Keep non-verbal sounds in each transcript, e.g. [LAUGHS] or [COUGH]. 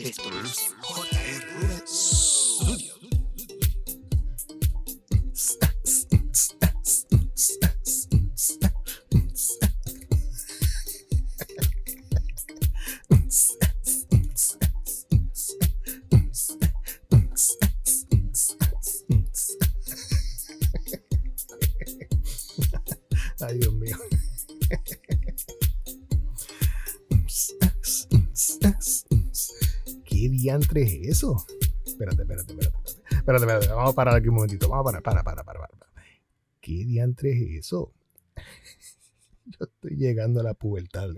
Esto es JR ¿Qué diantre es eso? Espérate, espérate, espérate. Espérate, espérate. Vamos a parar aquí un momentito. Vamos a parar, para, para, para, para. ¿Qué diantre es eso? [LAUGHS] Yo estoy llegando a la pubertad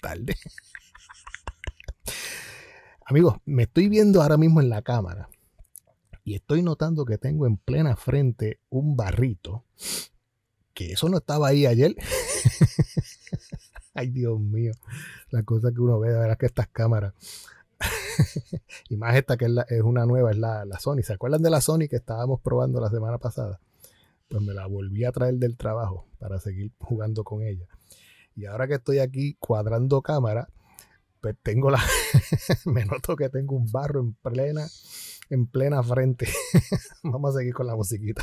tarde. [LAUGHS] Amigos, me estoy viendo ahora mismo en la cámara y estoy notando que tengo en plena frente un barrito que eso no estaba ahí ayer. [LAUGHS] Ay, Dios mío, la cosa que uno ve, de verdad que estas cámaras, [LAUGHS] y más esta que es, una nueva, es la, la Sony. ¿Se acuerdan de la Sony que estábamos probando la semana pasada? Pues me la volví a traer del trabajo para seguir jugando con ella. Y ahora que estoy aquí cuadrando cámara, pues tengo la, [LAUGHS] me noto que tengo un barro en plena, en plena frente. [LAUGHS] Vamos a seguir con la musiquita.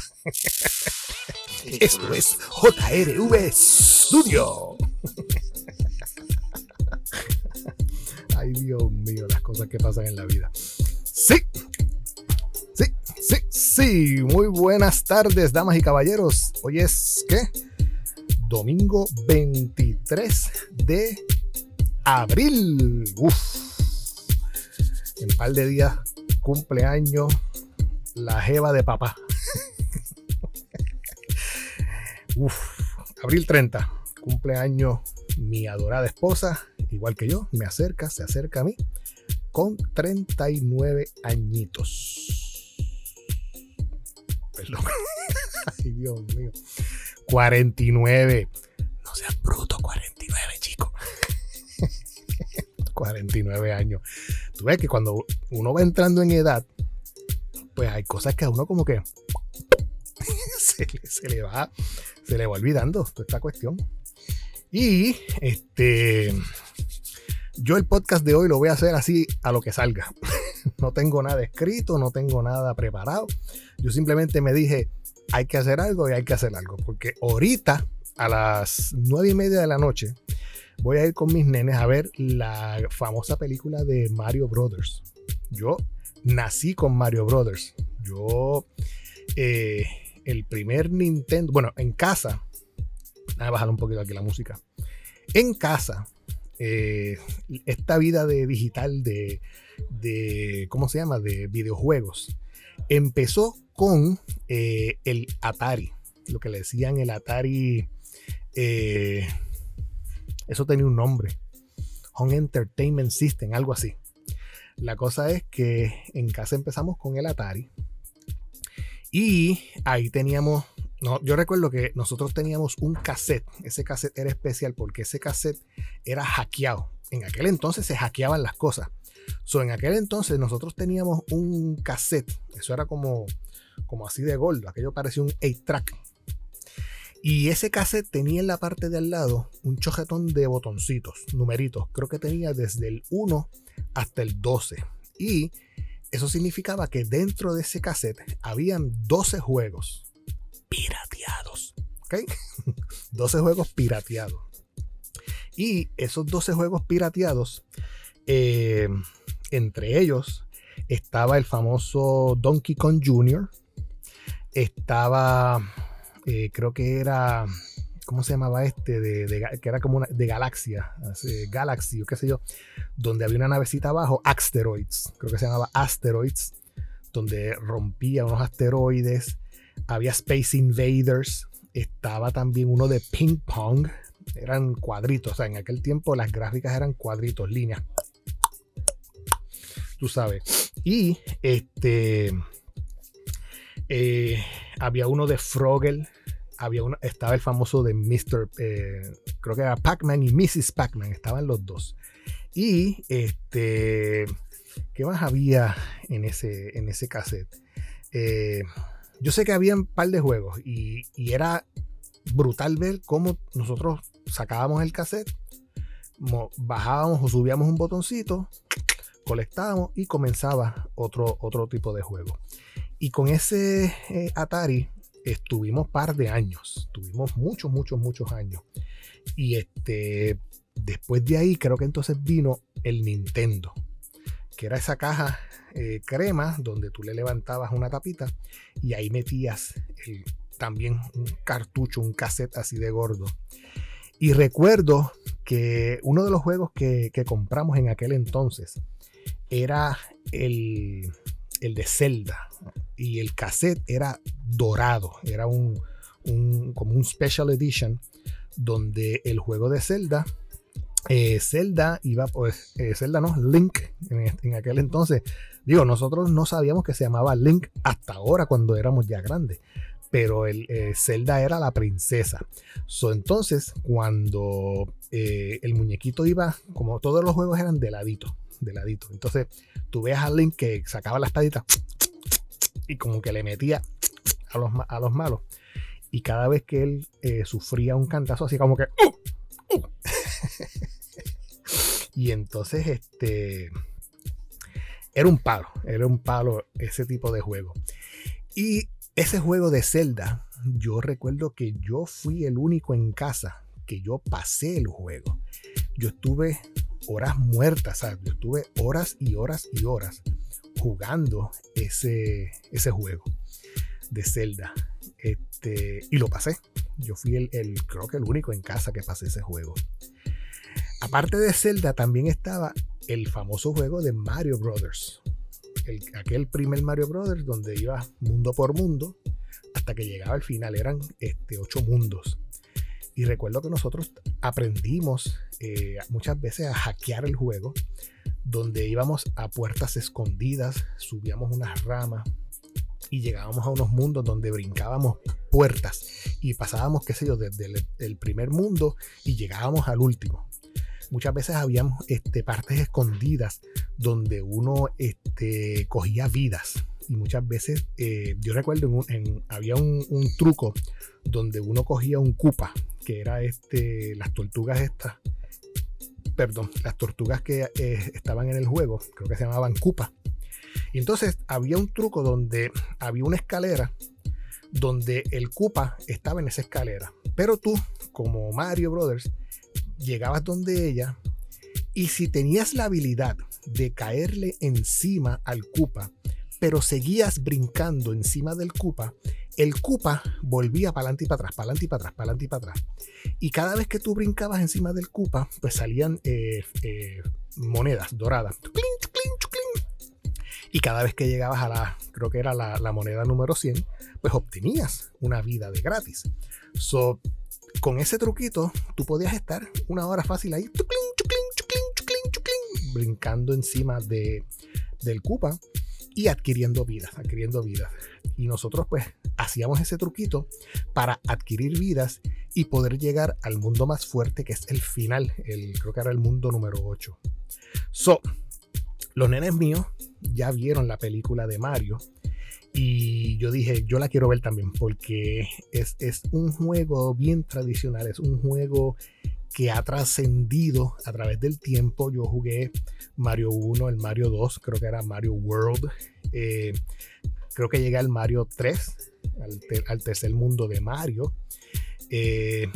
Esto es JRV Studio. Dios mío, las cosas que pasan en la vida. Sí, sí, sí, sí. Muy buenas tardes, damas y caballeros. Hoy es, ¿qué? Domingo 23 de abril. Uf. En par de días, cumpleaños, la jeva de papá. [LAUGHS] Uf, abril 30, cumpleaños mi adorada esposa, igual que yo, me acerca, se acerca a mí, con 39 añitos. Perdón. [LAUGHS] Ay, Dios mío. 49. No seas bruto, 49, chico. [LAUGHS] 49 años. Tú ves que cuando uno va entrando en edad, pues hay cosas que a uno como que [LAUGHS] se se le va se le va olvidando toda esta cuestión. Y este yo el podcast de hoy lo voy a hacer así a lo que salga. [LAUGHS] No tengo nada escrito, no tengo nada preparado. Yo simplemente me dije, hay que hacer algo y hay que hacer algo. Porque ahorita, a las nueve y media de la noche, voy a ir con mis nenes a ver la famosa película de Mario Brothers. Yo nací con Mario Brothers. Yo, eh, el primer Nintendo, bueno, en casa, a bajar un poquito aquí la música. En casa, eh, esta vida de digital de, de, ¿cómo se llama? De videojuegos. Empezó con eh, el Atari, lo que le decían el Atari, eh, eso tenía un nombre, Home Entertainment System, algo así. La cosa es que en casa empezamos con el Atari y ahí teníamos, no, yo recuerdo que nosotros teníamos un cassette, ese cassette era especial porque ese cassette era hackeado. En aquel entonces se hackeaban las cosas. So, en aquel entonces nosotros teníamos un cassette, eso era como, como así de gordo, aquello parecía un 8-track. Y ese cassette tenía en la parte de al lado un chojetón de botoncitos, numeritos. Creo que tenía desde el 1 hasta el 12. Y eso significaba que dentro de ese cassette habían 12 juegos pirateados. ¿Ok? [LAUGHS] 12 juegos pirateados. Y esos 12 juegos pirateados, eh, entre ellos estaba el famoso Donkey Kong Jr., estaba, eh, creo que era, ¿cómo se llamaba este? De, que era como una, de Galaxia, Galaxy o qué sé yo, donde había una navecita abajo, Asteroids, creo que se llamaba Asteroids, donde rompía unos asteroides, había Space Invaders, estaba también uno de ping pong, eran cuadritos, o sea, en aquel tiempo las gráficas eran cuadritos, líneas, tú sabes, y este, eh, había uno de Frogel, había uno, estaba el famoso de Mr. eh, creo que era Pac-Man y Mrs. Pac-Man, estaban los dos. Y este, ¿qué más había en ese, en ese cassette? Eh, yo sé que había un par de juegos y, era brutal ver cómo nosotros sacábamos el cassette, mo- bajábamos o subíamos un botoncito, colectábamos y comenzaba otro, otro tipo de juego. Y con ese eh, Atari estuvimos par de años, tuvimos muchos, muchos, muchos años. Y este, después de ahí creo que entonces vino el Nintendo, que era esa caja eh, crema donde tú le levantabas una tapita y ahí metías también un cartucho, un cassette así de gordo. Y recuerdo que uno de los juegos que, compramos en aquel entonces era el, el, de Zelda. Y el cassette era dorado. Era un, como un special edition donde el juego de Zelda eh, Zelda iba, pues, eh, Zelda no, Link en, aquel entonces. Digo, nosotros no sabíamos que se llamaba Link hasta ahora cuando éramos ya grandes. Pero el, eh, Zelda era la princesa. So, entonces, cuando el muñequito iba, como todos los juegos eran de ladito, de ladito. Entonces, tú veas a Link que sacaba la espadita y como que le metía a los, malos. Y cada vez que él sufría un cantazo, así como que. ¡Uh! ¡Uh! [LAUGHS] Y entonces, este. Era un palo, era un palo ese tipo de juego. Y ese juego de Zelda, yo recuerdo que yo fui el único en casa que yo pasé el juego. Yo estuve horas muertas, ¿sabes? Yo estuve horas y horas y horas jugando ese, ese juego de Zelda. Este, y lo pasé. Yo fui el, el, creo que el único en casa que pasé ese juego. Aparte de Zelda, también estaba el famoso juego de Mario Brothers. aquel primer Mario Brothers donde iba mundo por mundo hasta que llegaba al final. Eran este, ocho mundos. Y recuerdo que nosotros aprendimos eh, muchas veces a hackear el juego, donde íbamos a puertas escondidas, subíamos unas ramas y llegábamos a unos mundos donde brincábamos puertas y pasábamos, qué sé yo, desde el primer mundo y llegábamos al último muchas veces habían este, partes escondidas donde uno este, cogía vidas. Y muchas veces, eh, yo recuerdo, en, había un, truco donde uno cogía un cupa, que era este, las tortugas estas, perdón, las tortugas que eh, estaban en el juego, creo que se llamaban cupa. Y entonces había un truco donde había una escalera donde el cupa estaba en esa escalera. Pero tú, como Mario Brothers, llegabas donde ella y si tenías la habilidad de caerle encima al Cupa, pero seguías brincando encima del Cupa, el Cupa volvía para adelante y para atrás, para adelante y para atrás, para adelante y para atrás. Y cada vez que tú brincabas encima del Cupa, pues salían eh, eh, monedas doradas. Y cada vez que llegabas a la, creo que era la, moneda número 100, pues obtenías una vida de gratis. So, con ese truquito, tú podías estar una hora fácil ahí, brincando encima de, del Koopa y adquiriendo vidas, adquiriendo vidas. Y nosotros pues hacíamos ese truquito para adquirir vidas y poder llegar al mundo más fuerte que es el final, el, creo que era el mundo número 8. So, los nenes míos ya vieron la película de Mario y yo dije, yo la quiero ver también porque es, un juego bien tradicional, es un juego que ha trascendido a través del tiempo. Yo jugué Mario 1, el Mario 2, creo que era Mario World. Eh, creo que llegué al Mario 3, al, tercer mundo de Mario. Eh,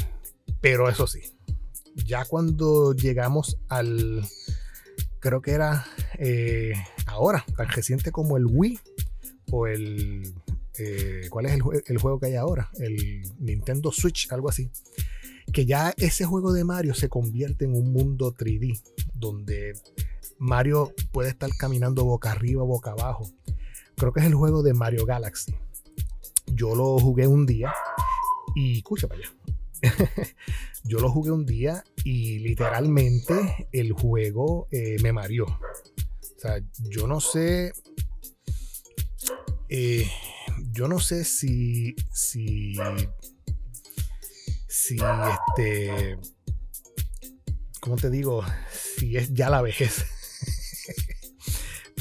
pero eso sí, ya cuando llegamos al, creo que era eh, ahora, tan reciente como el Wii, o el. Eh, ¿Cuál es el, juego que hay ahora? El Nintendo Switch, algo así. Que ya ese juego de Mario se convierte en un mundo 3D, donde Mario puede estar caminando boca arriba, boca abajo. Creo que es el juego de Mario Galaxy. Yo lo jugué un día y escucha para allá. [LAUGHS] yo lo jugué un día y literalmente el juego eh, me mareó. O sea, yo no sé eh, yo no sé si. Si. Este. ¿Cómo te digo? Si es ya la vejez.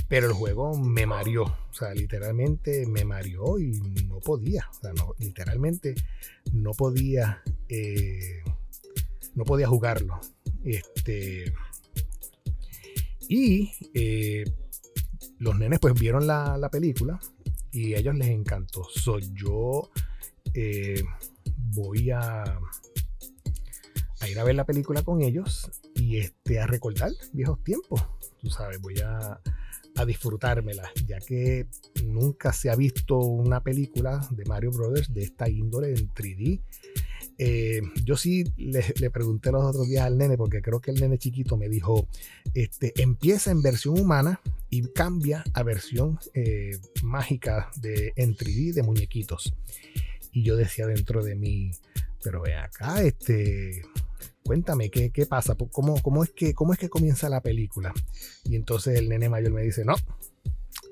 Pero el juego me mareó. O sea, literalmente me mareó y no podía. O sea, no, literalmente no podía. Eh, no podía jugarlo. Este. Y eh, los nenes pues vieron la, la, película y a ellos les encantó. So, yo eh, voy a, ir a ver la película con ellos y este, a recordar viejos tiempos. Tú sabes, voy a, a disfrutármela, ya que nunca se ha visto una película de Mario Brothers de esta índole en 3D. Eh, yo sí le, pregunté los otros días al nene, porque creo que el nene chiquito me dijo, este, empieza en versión humana y cambia a versión eh, mágica de, en 3D de muñequitos. Y yo decía dentro de mí, pero ve acá, este, cuéntame, ¿qué, qué pasa? ¿Cómo, cómo, es que, ¿Cómo es que comienza la película? Y entonces el nene mayor me dice, no,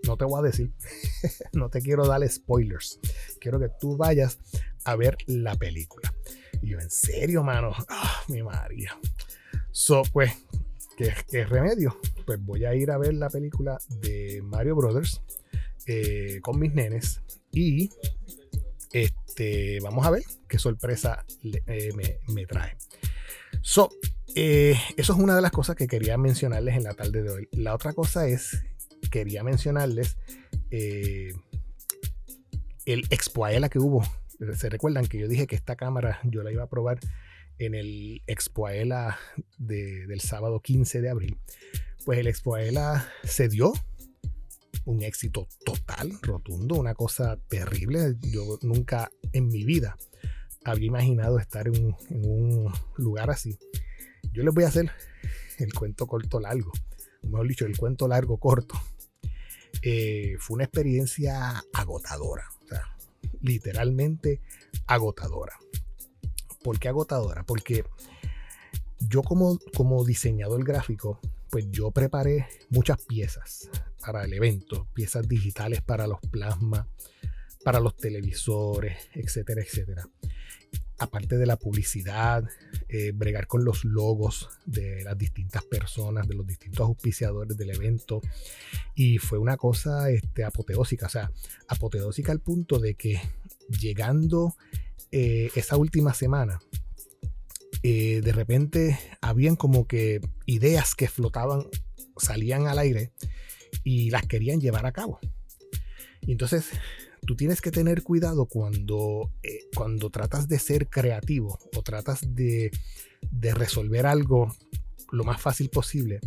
no te voy a decir, [LAUGHS] no te quiero dar spoilers, quiero que tú vayas a ver la película. Y yo, ¿en serio, mano? Ah, mi María. So, pues, ¿qué, ¿qué, remedio? Pues voy a ir a ver la película de Mario Brothers eh, con mis nenes y este, vamos a ver qué sorpresa eh, me, me trae. So, eh, eso es una de las cosas que quería mencionarles en la tarde de hoy. La otra cosa es, quería mencionarles eh, el Expoaela que hubo. Se recuerdan que yo dije que esta cámara yo la iba a probar en el Expoaela de, del sábado 15 de abril. Pues el Expoaela se dio un éxito total, rotundo, una cosa terrible. Yo nunca en mi vida había imaginado estar en un, lugar así. Yo les voy a hacer el cuento corto largo, mejor dicho, el cuento largo corto. Eh, fue una experiencia agotadora, literalmente agotadora. ¿Por qué agotadora? Porque yo como, como diseñador gráfico, pues yo preparé muchas piezas para el evento, piezas digitales para los plasmas, para los televisores, etcétera, etcétera aparte de la publicidad, eh, bregar con los logos de las distintas personas, de los distintos auspiciadores del evento. Y fue una cosa este, apoteósica, o sea, apoteósica al punto de que llegando eh, esa última semana, eh, de repente habían como que ideas que flotaban, salían al aire y las querían llevar a cabo. Y entonces tú tienes que tener cuidado cuando, eh, cuando tratas de ser creativo o tratas de, de resolver algo lo más fácil posible.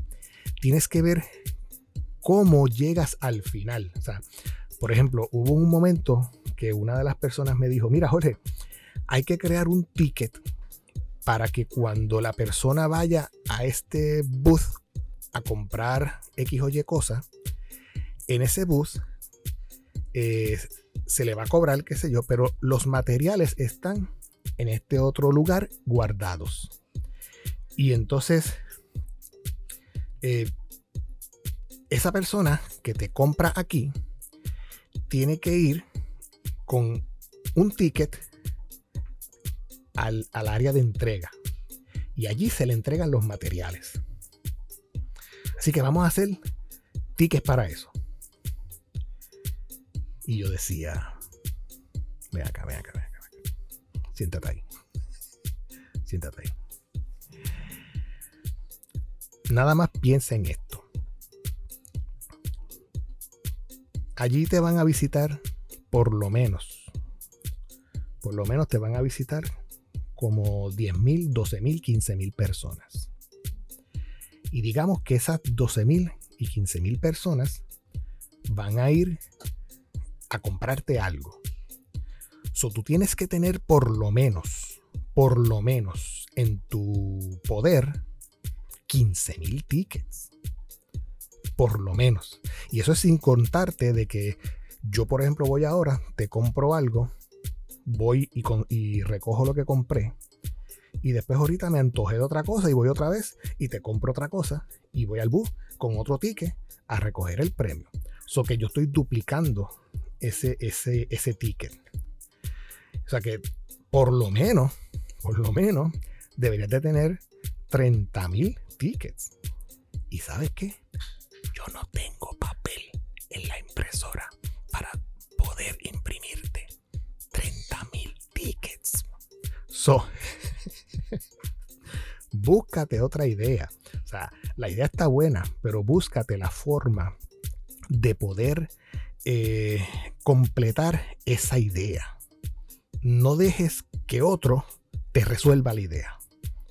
Tienes que ver cómo llegas al final. O sea, por ejemplo, hubo un momento que una de las personas me dijo, mira Jorge, hay que crear un ticket para que cuando la persona vaya a este booth a comprar X o Y cosa, en ese bus eh, se le va a cobrar, qué sé yo, pero los materiales están en este otro lugar guardados. Y entonces, eh, esa persona que te compra aquí tiene que ir con un ticket al, al área de entrega. Y allí se le entregan los materiales. Así que vamos a hacer tickets para eso. Y yo decía, ven acá, ven acá, ven acá. Siéntate ahí. Siéntate ahí. Nada más piensa en esto. Allí te van a visitar por lo menos. Por lo menos te van a visitar como 10.000, 12.000, 15.000 personas. Y digamos que esas 12.000 y 15.000 personas van a ir a comprarte algo. So, tú tienes que tener por lo menos, por lo menos en tu poder 15 mil tickets. Por lo menos. Y eso es sin contarte de que yo, por ejemplo, voy ahora, te compro algo, voy y, y recojo lo que compré. Y después ahorita me antojé de otra cosa y voy otra vez y te compro otra cosa y voy al bus con otro ticket a recoger el premio. So que yo estoy duplicando ese, ese, ese ticket. O sea que por lo menos, por lo menos, deberías de tener 30 mil tickets. ¿Y sabes qué? Yo no tengo papel en la impresora para poder imprimirte 30 mil tickets. So, [LAUGHS] búscate otra idea. O sea, la idea está buena, pero búscate la forma de poder eh, completar esa idea. No dejes que otro te resuelva la idea.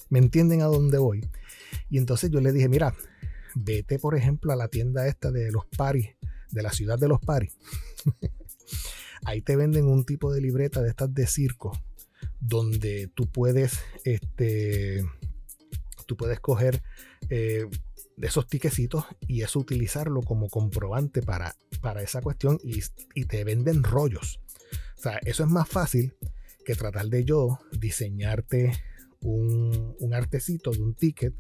¿Me entienden a dónde voy? Y entonces yo le dije, mira, vete por ejemplo a la tienda esta de los paris, de la ciudad de los paris. [LAUGHS] Ahí te venden un tipo de libreta de estas de circo, donde tú puedes, este, tú puedes coger eh, esos tiquecitos y eso utilizarlo como comprobante para, para esa cuestión y, te venden rollos. O sea, eso es más fácil que tratar de yo diseñarte un, un artecito de un ticket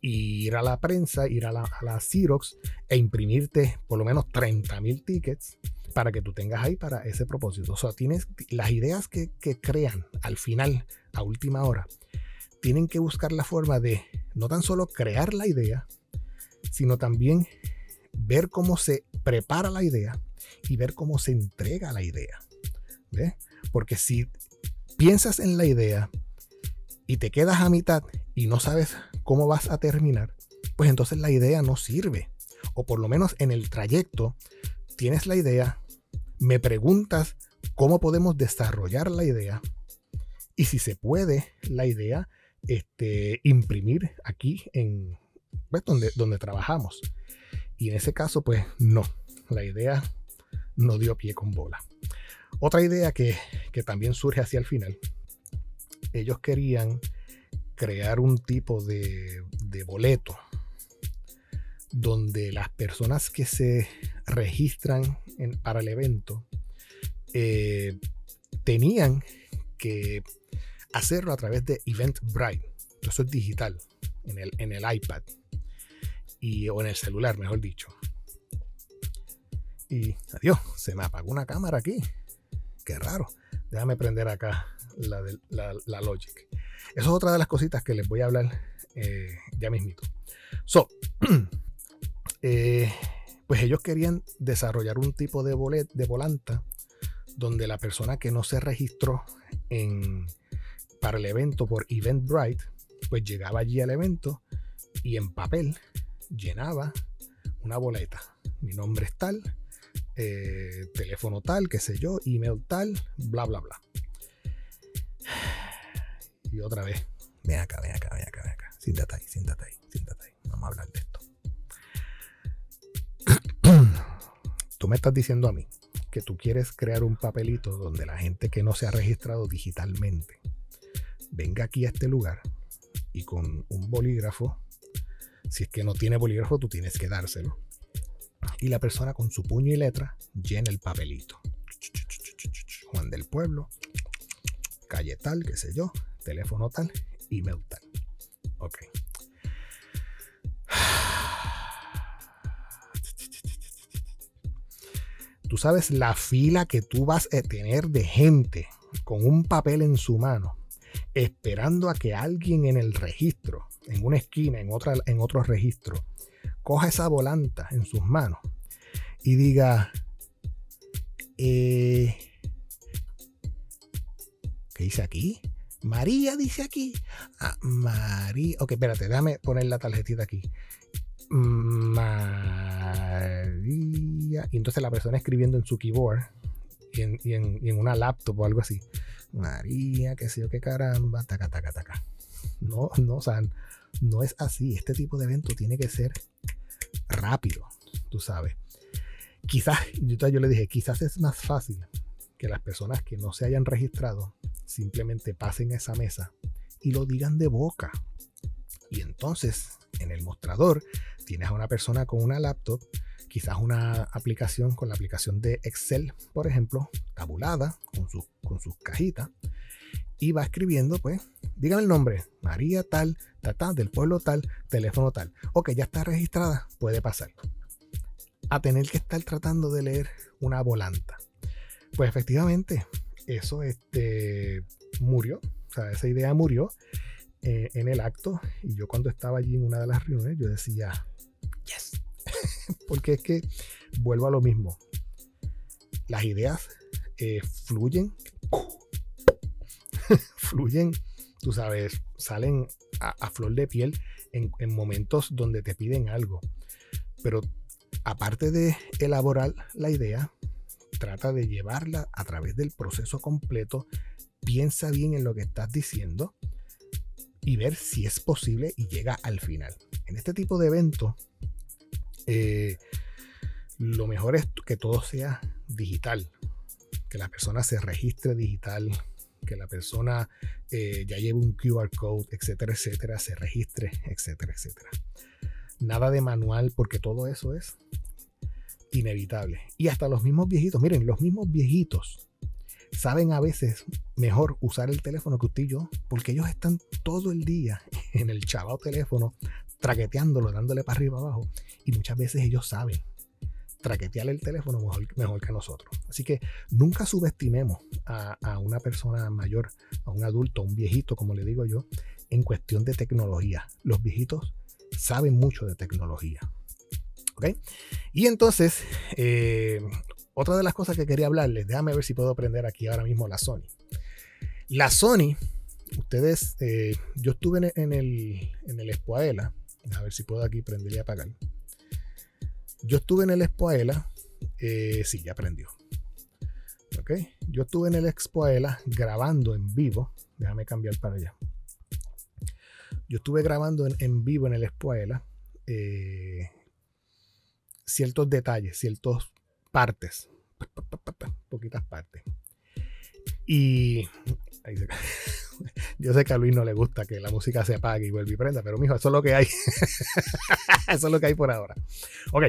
y ir a la prensa, ir a la, a Xerox e imprimirte por lo menos 30 mil tickets para que tú tengas ahí para ese propósito. O sea, tienes las ideas que crean al final, a última hora, tienen que buscar la forma de no tan solo crear la idea, sino también ver cómo se prepara la idea y ver cómo se entrega la idea. ¿Ves? Porque si piensas en la idea y te quedas a mitad y no sabes cómo vas a terminar, pues entonces la idea no sirve. O por lo menos en el trayecto tienes la idea, me preguntas cómo podemos desarrollar la idea y si se puede la idea este, imprimir aquí en donde, donde trabajamos. Y en ese caso, pues no, la idea no dio pie con bola. Otra idea que, que también surge hacia el final, ellos querían crear un tipo de, boleto donde las personas que se registran para el evento eh, tenían que hacerlo a través de Eventbrite. Eso es digital en el, en el iPad y, o en el celular, mejor dicho. Y adiós, se me apagó una cámara aquí. Qué raro. Déjame prender acá la, la, Logic. Eso es otra de las cositas que les voy a hablar eh, ya mismito. So, [CLEARS THROAT] eh, pues ellos querían desarrollar un tipo de, bolet, de volanta donde la persona que no se registró en, para el evento por Eventbrite, pues llegaba allí al evento y en papel llenaba una boleta. Mi nombre es tal, eh, teléfono tal, qué sé yo, email tal, bla, bla, bla. Y otra vez, ven acá, ven acá, ven acá, ven acá. Siéntate ahí, siéntate ahí, siéntate ahí. Vamos a hablar de esto. [CLEARS THROAT] Tú me estás diciendo a mí que tú quieres crear un papelito donde la gente que no se ha registrado digitalmente venga aquí a este lugar y con un bolígrafo, si es que no tiene bolígrafo, tú tienes que dárselo. Y la persona con su puño y letra llena el papelito. Juan del Pueblo, calle tal, qué sé yo, teléfono tal, email tal. Ok. Tú sabes la fila que tú vas a tener de gente con un papel en su mano, esperando a que alguien en el registro, en una esquina, en, otra, en otro registro, coja esa volanta en sus manos y diga, eh, ¿qué dice aquí? María dice aquí. Ah, María. Ok, espérate, déjame poner la tarjetita aquí. María. Y entonces la persona escribiendo en su keyboard y en, una laptop o algo así. María, qué sé yo, qué caramba. Taca, taca, taca. No, [LAUGHS] no, o sea, no es así. Este tipo de evento tiene que ser rápido, tú sabes. Quizás, yo, yo le dije, quizás es más fácil que las personas que no se hayan registrado simplemente pasen a esa mesa y lo digan de boca. Y entonces, en el mostrador, tienes a una persona con una laptop, quizás una aplicación con la aplicación de Excel, por ejemplo, tabulada, con, su, con sus cajitas, y va escribiendo, pues, dígame el nombre, María tal, tal, del pueblo tal, teléfono tal. Ok, ya está registrada, puede pasar. A tener que estar tratando de leer una volanta. Pues efectivamente, eso este, murió, o sea, esa idea murió eh, en el acto y yo cuando estaba allí en una de las reuniones, yo decía, yes, [LAUGHS] porque es que vuelvo a lo mismo, las ideas eh, fluyen, [LAUGHS] fluyen, tú sabes, salen a, flor de piel en, en momentos donde te piden algo. Pero aparte de elaborar la idea, trata de llevarla a través del proceso completo, piensa bien en lo que estás diciendo y ver si es posible y llega al final. En este tipo de eventos, eh, lo mejor es que todo sea digital, que la persona se registre digital, que la persona eh, ya lleve un QR code, etcétera, etcétera, se registre, etcétera, etcétera. Nada de manual porque todo eso es inevitable. Y hasta los mismos viejitos, miren, los mismos viejitos saben a veces mejor usar el teléfono que usted y yo, porque ellos están todo el día en el chavado teléfono, traqueteándolo, dándole para arriba abajo, y muchas veces ellos saben traquetear el teléfono mejor, que nosotros. Así que nunca subestimemos a, una persona mayor, a un adulto, a un viejito, como le digo yo, en cuestión de tecnología. Los viejitos saben mucho de tecnología. Y entonces, eh, otra de las cosas que quería hablarles, déjame ver si puedo aprender aquí ahora mismo la Sony. La Sony, ustedes, eh, yo estuve en, el, en el a ver si puedo aquí prender y apagar. Yo estuve en el Expoela, eh, sí, ya prendió. Ok, yo estuve en el Expoela grabando en vivo, déjame cambiar para allá. Yo estuve grabando en, vivo en el Expoela. Eh, ciertos detalles, ciertas partes, poquitas partes. Y [LAUGHS] yo sé que a Luis no le gusta que la música se apague y vuelva y prenda, pero mijo, eso es lo que hay. [LAUGHS] eso es lo que hay por ahora. Ok,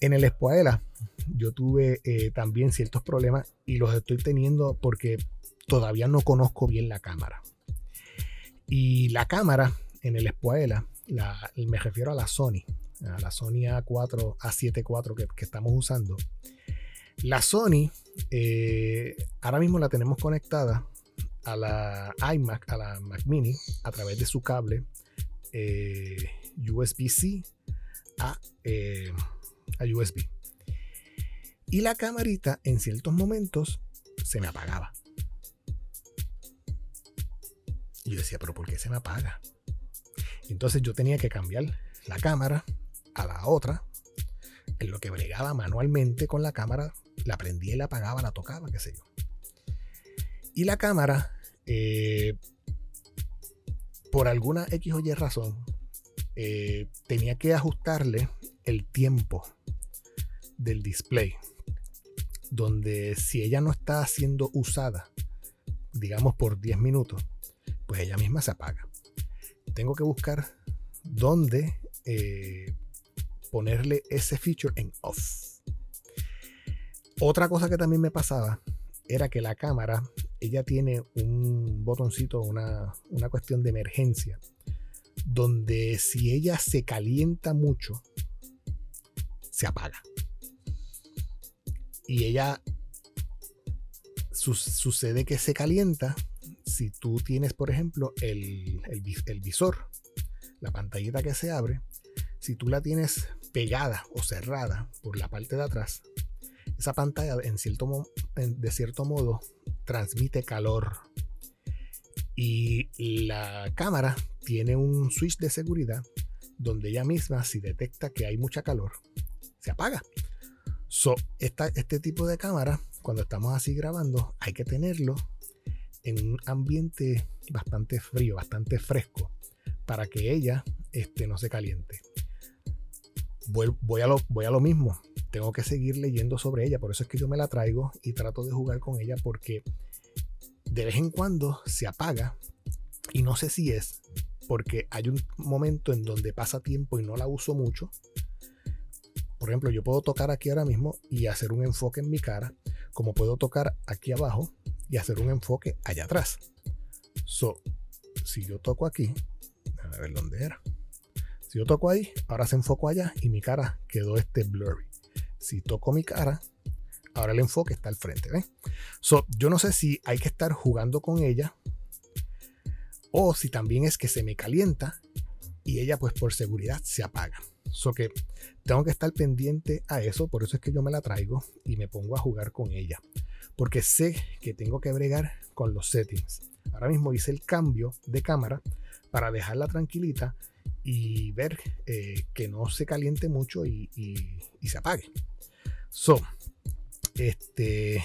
en el Espoela yo tuve eh, también ciertos problemas y los estoy teniendo porque todavía no conozco bien la cámara. Y la cámara en el Espoela, me refiero a la Sony, a la Sony A4, A7 que, que estamos usando. La Sony, eh, ahora mismo la tenemos conectada a la iMac, a la Mac Mini, a través de su cable eh, USB-C a, eh, a USB. Y la camarita en ciertos momentos se me apagaba. Yo decía, pero ¿por qué se me apaga? Entonces yo tenía que cambiar la cámara a la otra, en lo que bregaba manualmente con la cámara, la prendía y la apagaba, la tocaba, qué sé yo. Y la cámara, eh, por alguna X o Y razón, eh, tenía que ajustarle el tiempo del display. Donde si ella no está siendo usada, digamos por 10 minutos, pues ella misma se apaga. Tengo que buscar dónde eh, ponerle ese feature en off. Otra cosa que también me pasaba era que la cámara, ella tiene un botoncito, una, una cuestión de emergencia, donde si ella se calienta mucho, se apaga. Y ella sucede que se calienta si tú tienes, por ejemplo, el, el visor, la pantallita que se abre, si tú la tienes pegada o cerrada por la parte de atrás, esa pantalla en cierto, de cierto modo transmite calor. Y la cámara tiene un switch de seguridad donde ella misma, si detecta que hay mucha calor, se apaga. So, este tipo de cámara, cuando estamos así grabando, hay que tenerlo en un ambiente bastante frío, bastante fresco, para que ella este, no se caliente voy, a lo, voy a lo mismo. Tengo que seguir leyendo sobre ella. Por eso es que yo me la traigo y trato de jugar con ella porque de vez en cuando se apaga y no sé si es porque hay un momento en donde pasa tiempo y no la uso mucho. Por ejemplo, yo puedo tocar aquí ahora mismo y hacer un enfoque en mi cara, como puedo tocar aquí abajo y hacer un enfoque allá atrás. So, si yo toco aquí, a ver dónde era. Si yo toco ahí, ahora se enfocó allá y mi cara quedó este blurry. Si toco mi cara, ahora el enfoque está al frente. So, yo no sé si hay que estar jugando con ella o si también es que se me calienta y ella pues por seguridad se apaga. So que tengo que estar pendiente a eso, por eso es que yo me la traigo y me pongo a jugar con ella. Porque sé que tengo que bregar con los settings. Ahora mismo hice el cambio de cámara para dejarla tranquilita y ver eh, que no se caliente mucho y, y, se apague. So, este,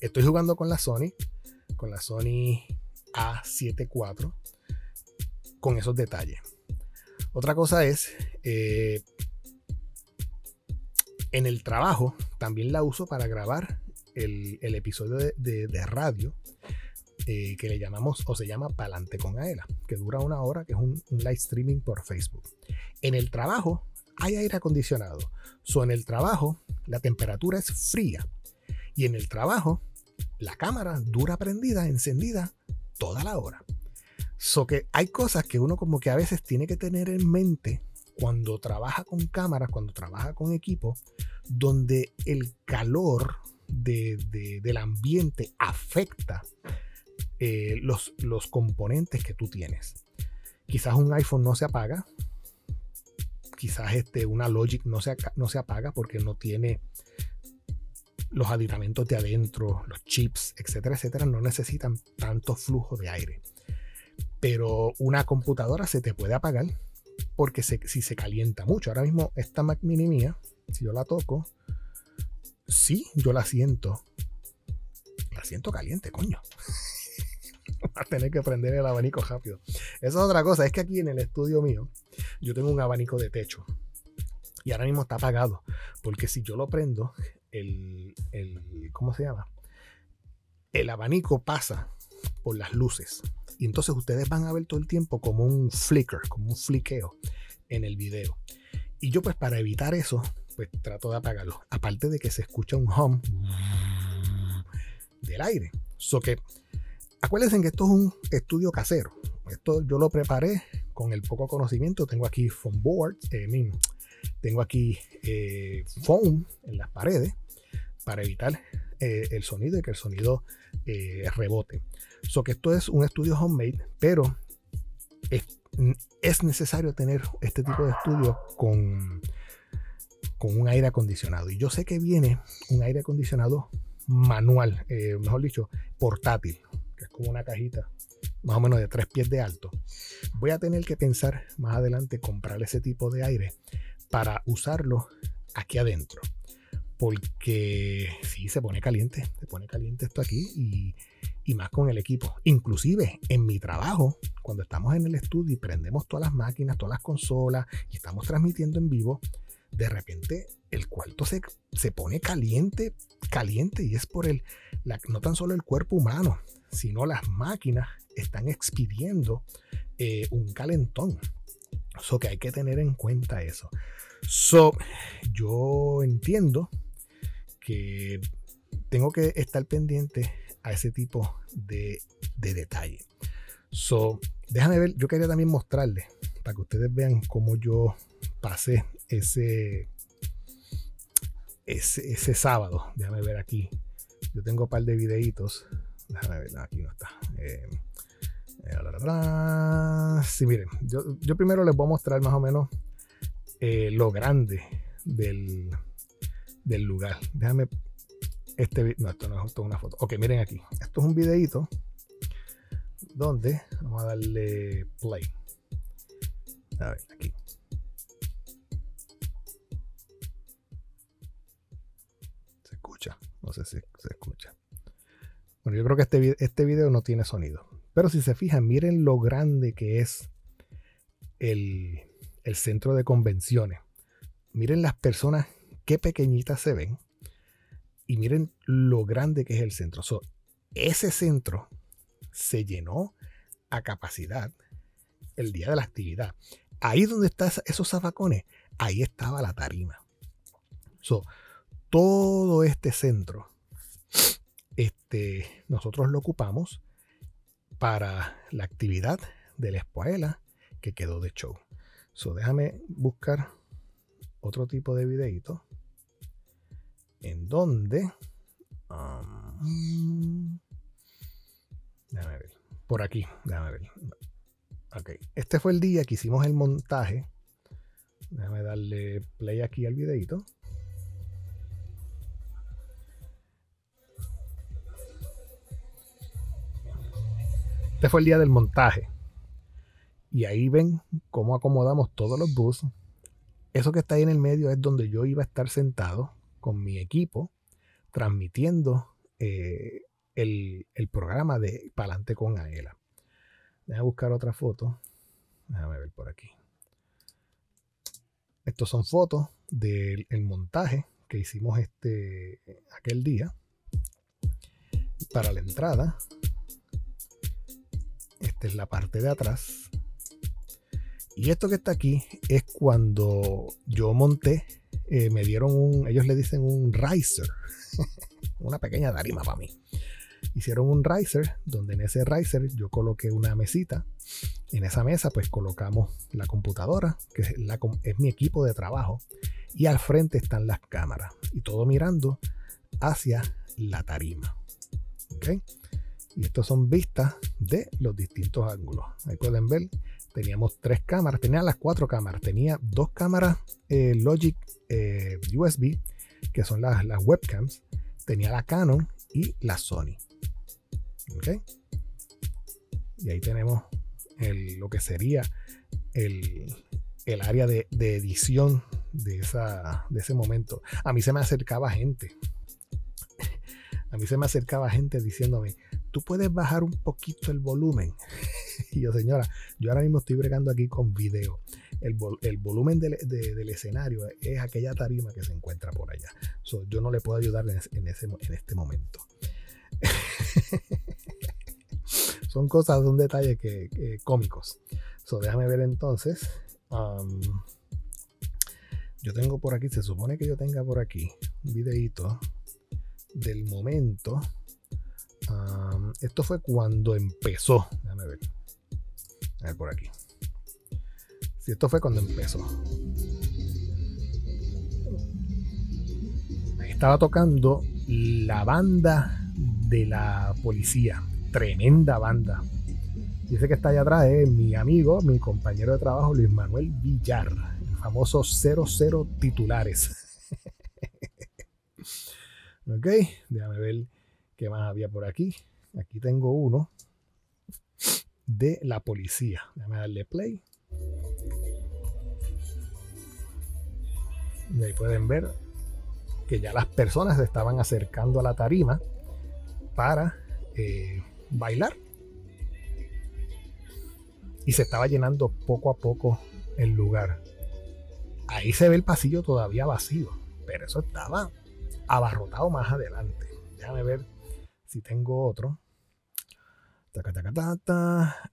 estoy jugando con la Sony, con la Sony A7 IV, con esos detalles. Otra cosa es, eh, en el trabajo también la uso para grabar el, episodio de, radio eh, que le llamamos o se llama Palante con Aela, que dura una hora, que es un, live streaming por Facebook. En el trabajo hay aire acondicionado. So, en el trabajo la temperatura es fría. Y en el trabajo la cámara dura prendida, encendida toda la hora. So que hay cosas que uno como que a veces tiene que tener en mente cuando trabaja con cámaras, cuando trabaja con equipo, donde el calor del ambiente afecta eh, los, los componentes que tú tienes. Quizás un iPhone no se apaga, quizás este, una Logic no se, no se apaga porque no tiene los aditamentos de adentro, los chips, etcétera, etcétera, no necesitan tanto flujo de aire. Pero una computadora se te puede apagar porque si se calienta mucho. Ahora mismo esta Mac Mini mía, si yo la toco, sí, yo la siento. La siento caliente, coño. [LAUGHS] [LAUGHS] A tener que prender el abanico rápido. Esa es otra cosa, es que aquí en el estudio mío, yo tengo un abanico de techo. Y ahora mismo está apagado. Porque si yo lo prendo, el, el ¿cómo se llama? El abanico pasa por las luces. Y entonces ustedes van a ver todo el tiempo como un flicker, como un fliqueo en el video. Y yo pues para evitar eso, pues trato de apagarlo. Aparte de que se escucha un hum del aire. So que acuérdense que esto es un estudio casero. Esto yo lo preparé con el poco conocimiento. Tengo aquí foam board, eh, tengo aquí eh, foam en las paredes para evitar eh, el sonido y que el sonido rebote. So que esto es un estudio homemade, pero es, necesario tener este tipo de estudio con, con un aire acondicionado. Y yo sé que viene un aire acondicionado manual, eh, mejor dicho, portátil, que es como una cajita más o menos de tres pies de alto. Voy a tener que pensar más adelante comprar ese tipo de aire para usarlo aquí adentro. Porque si se pone caliente, se pone caliente esto aquí y y más con el equipo. Inclusive en mi trabajo, cuando estamos en el estudio y prendemos todas las máquinas, todas las consolas y estamos transmitiendo en vivo, de repente el cuarto se, se pone caliente, caliente y es por el, no tan solo el cuerpo humano, sino las máquinas están expidiendo eh, un calentón. So que hay que tener en cuenta eso. So, yo entiendo que tengo que estar pendiente a ese tipo de, detalle. So, déjame ver, yo quería también mostrarles para que ustedes vean cómo yo pasé ese, ese, sábado. Déjame ver aquí. Yo tengo un par de videitos. Déjame ver, aquí no está. Eh, eh sí, miren, yo, primero les voy a mostrar más o menos eh, lo grande del, del lugar. Déjame este no, esto no es una foto. Ok, miren aquí. Esto es un videito donde vamos a darle play. A ver, aquí. Se escucha. No sé si se escucha. Bueno, yo creo que este, este video no tiene sonido. Pero si se fijan, miren lo grande que es el, el centro de convenciones. Miren las personas, qué pequeñitas se ven y miren lo grande que es el centro. ese centro se llenó a capacidad el día de la actividad. Ahí donde están esos zafacones, ahí estaba la tarima. todo este centro, este, nosotros lo ocupamos para la actividad de la escuela que quedó de show. So, déjame buscar otro tipo de videito en donde... Um, déjame ver. Por aquí, déjame ver. Ok, este fue el día que hicimos el montaje. Déjame darle play aquí al videito. Este fue el día del montaje. Y ahí ven cómo acomodamos todos los bus. Eso que está ahí en el medio es donde yo iba a estar sentado con mi equipo transmitiendo eh, el, programa de Palante con Aela. Déjame buscar otra foto. Déjame ver por aquí. Estos son fotos del montaje que hicimos este aquel día para la entrada. Esta es la parte de atrás. Y esto que está aquí es cuando yo monté, eh, me dieron un, ellos le dicen un riser, [LAUGHS] una pequeña tarima para mí. Hicieron un riser, donde en ese riser yo coloqué una mesita. En esa mesa pues colocamos la computadora, que es, mi equipo de trabajo. Y al frente están las cámaras. Y todo mirando hacia la tarima. ¿Ok? Y estas son vistas de los distintos ángulos. Ahí pueden ver, teníamos tres cámaras, tenía las cuatro cámaras, tenía dos cámaras eh, Logic eh, USB, que son las, las, webcams, tenía la Canon y la Sony. ¿Ok? Y ahí tenemos lo que sería el, área de, de, edición de, esa, de ese momento. A mí se me acercaba gente. [LAUGHS] A mí se me acercaba gente diciéndome, tú puedes bajar un poquito el volumen. [LAUGHS] y yo, señora, yo ahora mismo estoy bregando aquí con video. El, volumen del, escenario es aquella tarima que se encuentra por allá. yo no le puedo ayudar en, ese, en este momento. [LAUGHS] son cosas, son detalles que, cómicos. So, déjame ver entonces. Um, yo tengo por aquí, se supone que yo tenga por aquí un videito del momento esto fue cuando empezó. Déjame ver. A ver por aquí. Si esto fue cuando empezó. Estaba tocando la banda de la policía. Tremenda banda. Dice que está allá atrás es mi amigo, mi compañero de trabajo, Luis Manuel Villar, el famoso 00 titulares. [LAUGHS] ok, déjame ver ¿Qué más había por aquí? Aquí tengo uno de la policía. Déjame darle play. Y ahí pueden ver que ya las personas se estaban acercando a la tarima para eh, bailar. Y se estaba llenando poco a poco el lugar. Ahí se ve el pasillo todavía vacío, pero eso estaba abarrotado más adelante. Déjame ver si tengo otro.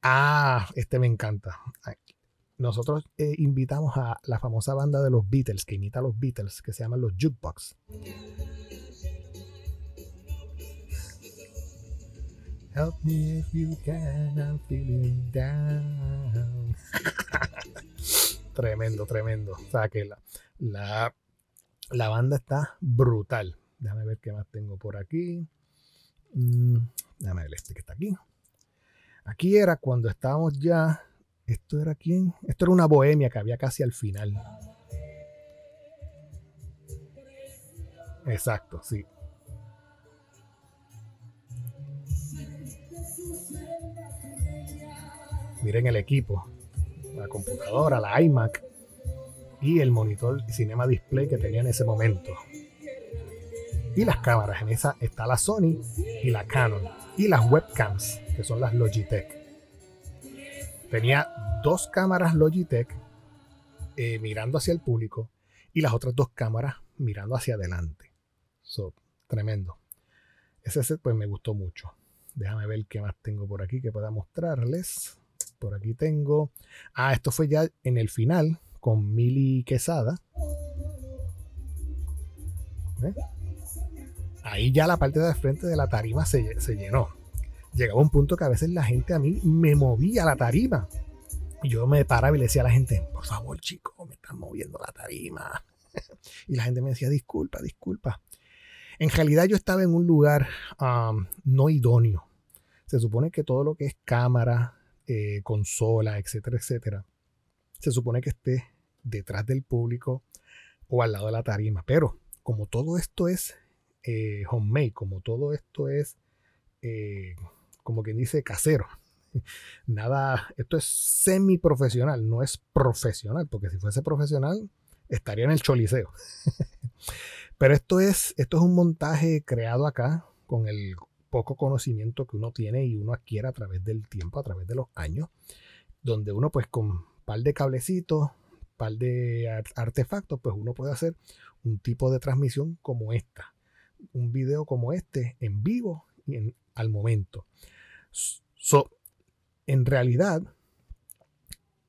Ah, este me encanta. Nosotros eh, invitamos a la famosa banda de los Beatles, que imita a los Beatles, que se llaman los Jukebox. Help me if you can, I'm feeling down. [LAUGHS] tremendo, tremendo. O sea que la, la, banda está brutal. Déjame ver qué más tengo por aquí. Mm, déjame ver este que está aquí. Aquí era cuando estábamos ya. ¿Esto era quién? Esto era una bohemia que había casi al final. Exacto, sí. Miren el equipo, la computadora, la iMac y el monitor Cinema Display que tenía en ese momento y las cámaras. En esa está la Sony y la Canon. Y las webcams, que son las Logitech. Tenía dos cámaras Logitech eh, mirando hacia el público y las otras dos cámaras mirando hacia adelante. So, tremendo. Ese set pues me gustó mucho. Déjame ver qué más tengo por aquí que pueda mostrarles. Por aquí tengo. Ah, esto fue ya en el final con Mili Quesada. ¿Eh? ahí ya la parte de frente de la tarima se, llenó. Llegaba un punto que a veces la gente a mí me movía la tarima. Y yo me paraba y le decía a la gente, por favor, chico, me están moviendo la tarima. [LAUGHS] y la gente me decía, disculpa, disculpa. En realidad yo estaba en un lugar um, no idóneo. Se supone que todo lo que es cámara, eh, consola, etcétera, etcétera, se supone que esté detrás del público o al lado de la tarima. Pero como todo esto es eh, homemade, como todo esto es, eh, como quien dice, casero. [LAUGHS] Nada, esto es semi profesional, no es profesional, porque si fuese profesional estaría en el choliseo. [LAUGHS] Pero esto es, esto es un montaje creado acá con el poco conocimiento que uno tiene y uno adquiere a través del tiempo, a través de los años, donde uno pues con un par de cablecitos, par de artefactos, pues uno puede hacer un tipo de transmisión como esta, un video como este en vivo y en, al momento. So, en realidad,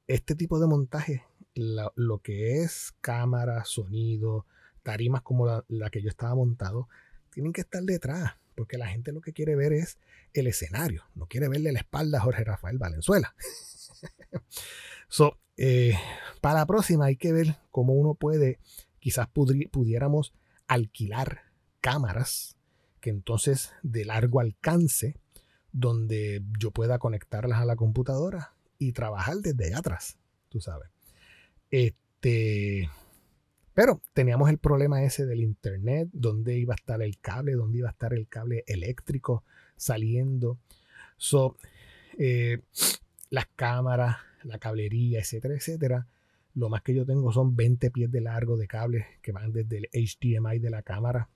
este tipo de montaje, lo que es cámara, sonido, tarimas como la, que yo estaba montado, tienen que estar detrás, porque la gente lo que quiere ver es el escenario, no quiere verle la espalda a Jorge Rafael Valenzuela. [LAUGHS] so, eh, para la próxima hay que ver cómo uno puede, quizás pudiéramos alquilar cámaras que entonces de largo alcance, donde yo pueda conectarlas a la computadora y trabajar desde allá atrás, tú sabes. Este, pero teníamos el problema ese del internet, dónde iba a estar el cable, dónde iba a estar el cable eléctrico saliendo. So, eh, las cámaras, la cablería, etcétera, etcétera. Lo más que yo tengo son 20 pies de largo de cables que van desde el HDMI de la cámara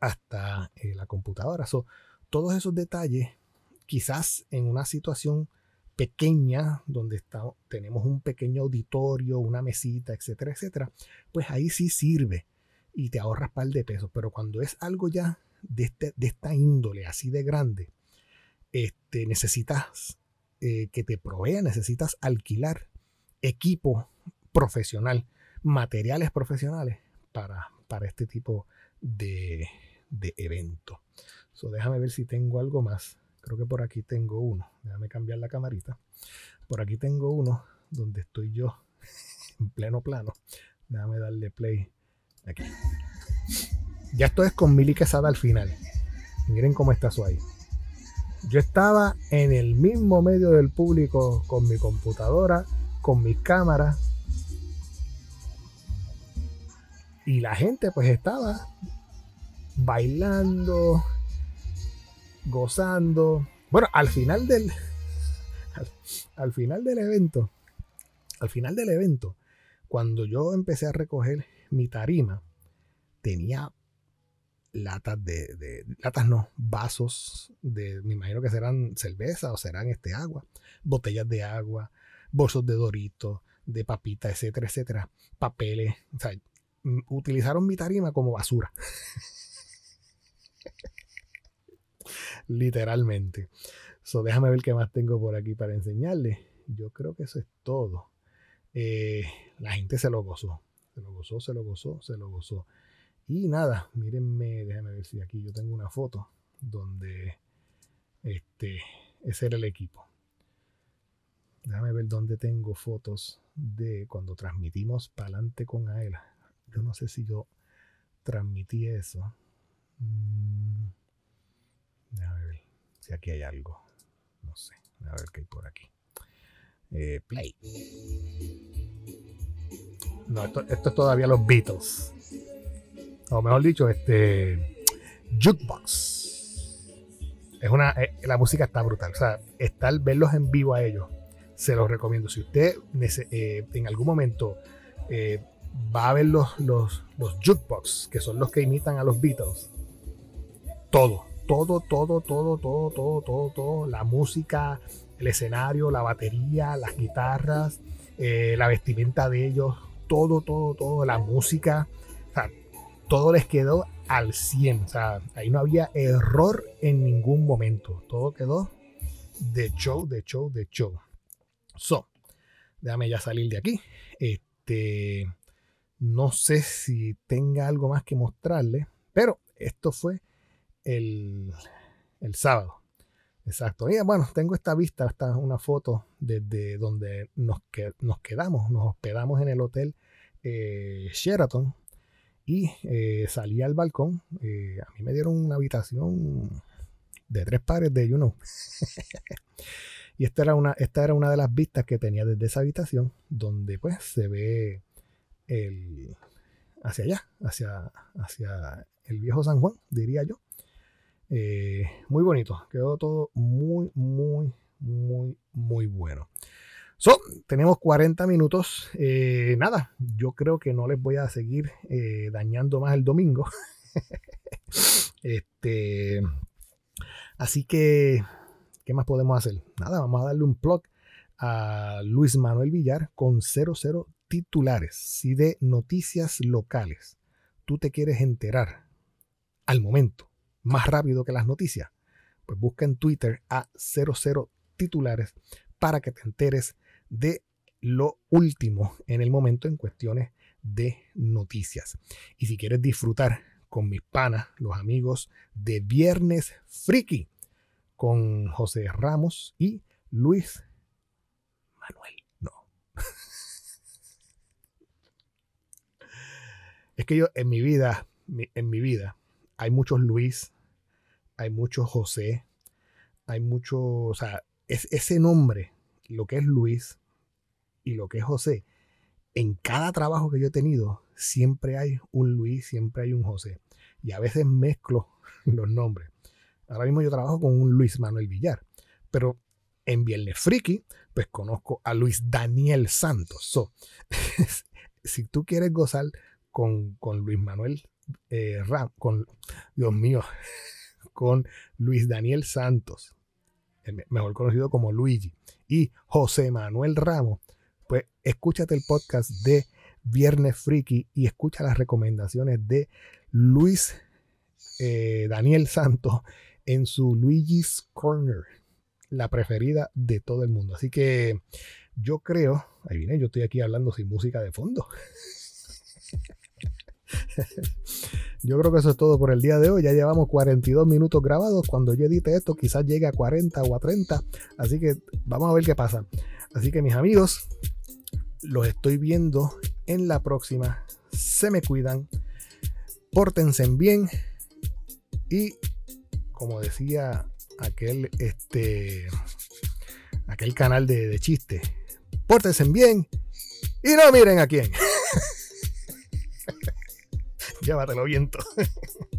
hasta eh, la computadora. So, todos esos detalles, quizás en una situación pequeña, donde tenemos un pequeño auditorio, una mesita, etcétera, etcétera, pues ahí sí sirve y te ahorras par de pesos. Pero cuando es algo ya de, este, de esta índole, así de grande, este, necesitas eh, que te provea, necesitas alquilar equipo profesional, materiales profesionales para, para este tipo de, de evento. So, déjame ver si tengo algo más. Creo que por aquí tengo uno. Déjame cambiar la camarita. Por aquí tengo uno donde estoy yo [LAUGHS] en pleno plano. Déjame darle play aquí. Ya esto es con Mili Quesada al final. Miren cómo está eso ahí. Yo estaba en el mismo medio del público con mi computadora, con mi cámara. Y la gente pues estaba bailando, gozando. Bueno, al final del. Al, final del evento. Al final del evento. Cuando yo empecé a recoger mi tarima, tenía latas de, latas no, vasos de, me imagino que serán cerveza o serán este agua, botellas de agua, bolsos de doritos, de papita, etcétera, etcétera, papeles, o sea, utilizaron mi tarima como basura. [LAUGHS] Literalmente. So, déjame ver qué más tengo por aquí para enseñarles. Yo creo que eso es todo. Eh, la gente se lo gozó. Se lo gozó, se lo gozó, se lo gozó. Y nada, mírenme, déjame ver si aquí yo tengo una foto donde este, ese era el equipo. Déjame ver dónde tengo fotos de cuando transmitimos para adelante con Aela. Yo no sé si yo transmití eso. Mm. Si aquí hay algo. No sé. A ver qué hay por aquí. Eh, play. No, esto, esto, es todavía los Beatles. O mejor dicho, este. Jukebox. Es una, eh, la música está brutal. O sea, estar, verlos en vivo a ellos, se los recomiendo. Si usted eh, en algún momento va a ver los, los, los jukebox, que son los que imitan a los Beatles, todo, todo, todo, todo, todo, todo, todo, todo, la música, el escenario, la batería, las guitarras, eh, la vestimenta de ellos, todo, todo, todo, la música, todo les quedó al 100, o sea, ahí no había error en ningún momento, todo quedó de show, de show, de show. So, déjame ya salir de aquí. Este, no sé si tenga algo más que mostrarle, pero esto fue el, sábado. Exacto. Y bueno, tengo esta vista, esta una foto desde donde nos, nos quedamos, nos hospedamos en el hotel eh, Sheraton y eh, salí al balcón. Eh, a mí me dieron una habitación de tres pares de you know. [LAUGHS] y esta era, una, esta era una de las vistas que tenía desde esa habitación, donde pues se ve el, hacia allá, hacia, hacia el viejo San Juan, diría yo. Eh, muy bonito, quedó todo muy, muy, muy, muy bueno. So, tenemos 40 minutos. Eh, nada, yo creo que no les voy a seguir eh, dañando más el domingo. [LAUGHS] este, así que, ¿qué más podemos hacer? Nada, vamos a darle un plug a Luis Manuel Villar con 00 titulares. Si de noticias locales tú te quieres enterar al momento, más rápido que las noticias, pues busca en Twitter a 00 titulares para que te enteres de lo último en el momento en cuestiones de noticias. Y si quieres disfrutar con mis panas, los amigos de Viernes Friki, con José Ramos y Luis Manuel. No. [LAUGHS] es que yo en mi vida, en mi vida, hay muchos Luis, hay muchos José, hay muchos, o sea, es ese nombre, lo que es Luis y lo que es José, en cada trabajo que yo he tenido, siempre hay un Luis, siempre hay un José. Y a veces mezclo [LAUGHS] los nombres. Ahora mismo yo trabajo con un Luis Manuel Villar, pero en Viernes Friki, pues conozco a Luis Daniel Santos. So, [LAUGHS] si tú quieres gozar con, Luis Manuel eh, Ram, con, Dios mío, con Luis Daniel Santos, mejor conocido como Luigi, y José Manuel Ramos, pues escúchate el podcast de Viernes Friki y escucha las recomendaciones de Luis eh, Daniel Santos en su Luigi's Corner, la preferida de todo el mundo. Así que yo creo, ahí viene, yo estoy aquí hablando sin música de fondo. [LAUGHS] Yo creo que eso es todo por el día de hoy. Ya llevamos 42 minutos grabados. Cuando yo edite esto, quizás llegue a 40 o a 30. Así que vamos a ver qué pasa. Así que mis amigos, los estoy viendo en la próxima. Se me cuidan. Pórtense bien. Y como decía aquel, este, aquel canal de, de chiste, pórtense bien y no miren a quién. [LAUGHS] [LAUGHS] Llévatelo viento. [LAUGHS]